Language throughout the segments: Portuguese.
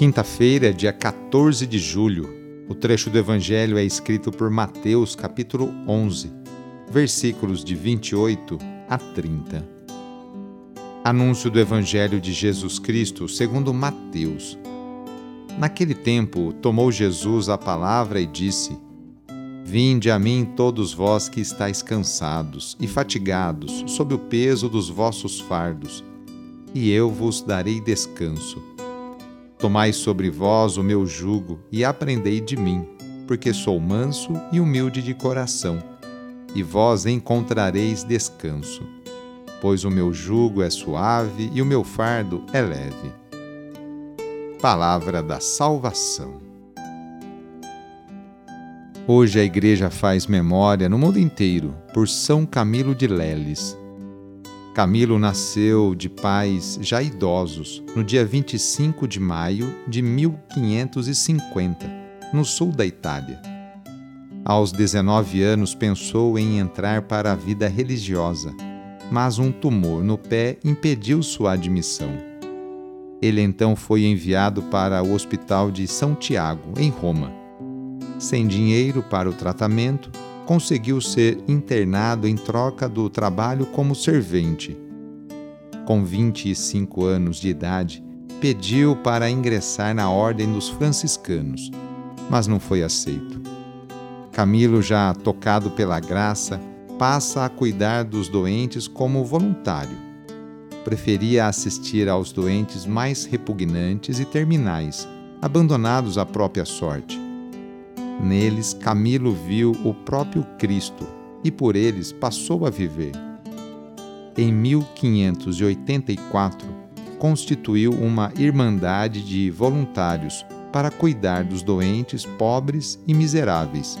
Quinta-feira, dia 14 de julho. O trecho do Evangelho é escrito por Mateus, capítulo 11 versículos de 28 a 30. Anúncio do Evangelho de Jesus Cristo segundo Mateus. Naquele tempo, tomou Jesus a palavra e disse: Vinde a mim todos vós que estáis cansados e fatigados sob o peso dos vossos fardos, e eu vos darei descanso. Tomai sobre vós o meu jugo e aprendei de mim, porque sou manso e humilde de coração e vós encontrareis descanso. Pois o meu jugo é suave e o meu fardo é leve. Palavra da Salvação. Hoje a Igreja faz memória no mundo inteiro por São Camilo de Leles. Camilo nasceu de pais já idosos no dia 25 de maio de 1550, no sul da Itália aos 19 anos pensou em entrar para a vida religiosa, mas um tumor no pé impediu sua admissão. Ele então foi enviado para o Hospital de São Tiago, em Roma. Sem dinheiro para o tratamento, conseguiu ser internado em troca do trabalho como servente. Com 25 anos de idade, pediu para ingressar na Ordem dos Franciscanos, mas não foi aceito. Camilo, já tocado pela graça, passa a cuidar dos doentes como voluntário. Preferia assistir aos doentes mais repugnantes e terminais, abandonados à própria sorte. Neles, Camilo viu o próprio Cristo e por eles passou a viver. Em 1584, constituiu uma irmandade de voluntários para cuidar dos doentes pobres e miseráveis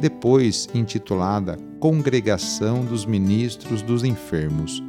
depois intitulada Congregação dos Ministros dos Enfermos.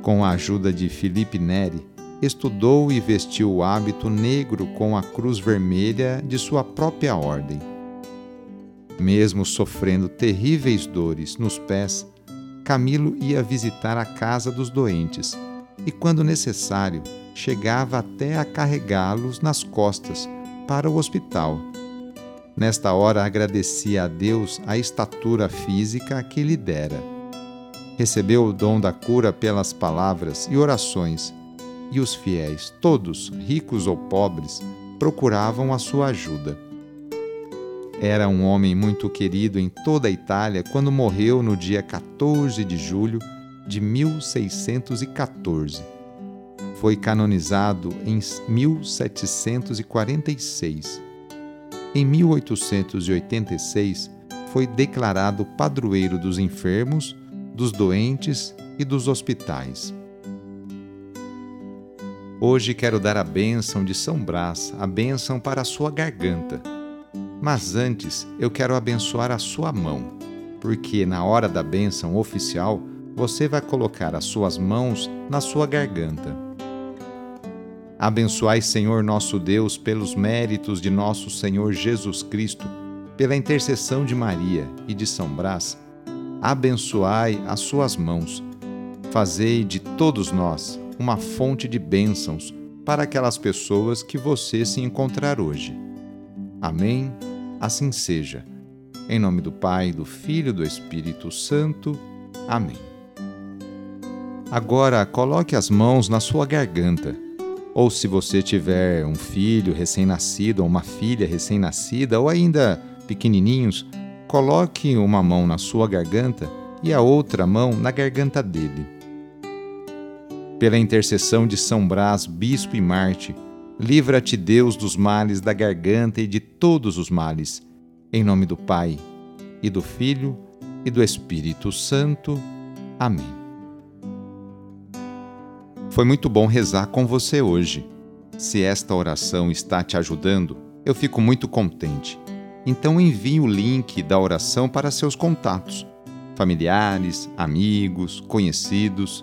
Com a ajuda de Filipe Neri, estudou e vestiu o hábito negro com a cruz vermelha de sua própria ordem. Mesmo sofrendo terríveis dores nos pés, Camilo ia visitar a casa dos doentes e, quando necessário, chegava até a carregá-los nas costas para o hospital Nesta hora agradecia a Deus a estatura física que lhe dera. Recebeu o dom da cura pelas palavras e orações, e os fiéis, todos, ricos ou pobres, procuravam a sua ajuda. Era um homem muito querido em toda a Itália quando morreu no dia 14 de julho de 1614. Foi canonizado em 1746 em 1886, foi declarado padroeiro dos enfermos, dos doentes e dos hospitais. Hoje quero dar a bênção de São Brás, a bênção para a sua garganta. Mas antes eu quero abençoar a sua mão, porque na hora da bênção oficial você vai colocar as suas mãos na sua garganta. Abençoai, Senhor nosso Deus, pelos méritos de nosso Senhor Jesus Cristo, pela intercessão de Maria e de São Brás, abençoai as suas mãos. Fazei de todos nós uma fonte de bênçãos para aquelas pessoas que você se encontrar hoje. Amém? Assim seja. Em nome do Pai, do Filho e do Espírito Santo. Amém. Agora coloque as mãos na sua garganta Ou se você tiver um filho recém-nascido ou uma filha recém-nascida ou ainda pequenininhos, coloque uma mão na sua garganta e a outra mão na garganta dele. Pela intercessão de São Brás, bispo e Marte, livra-te Deus dos males da garganta e de todos os males. Em nome do Pai, e do Filho, e do Espírito Santo. Amém. Foi muito bom rezar com você hoje. Se esta oração está te ajudando, eu fico muito contente. Então envie o link da oração para seus contatos, familiares, amigos, conhecidos.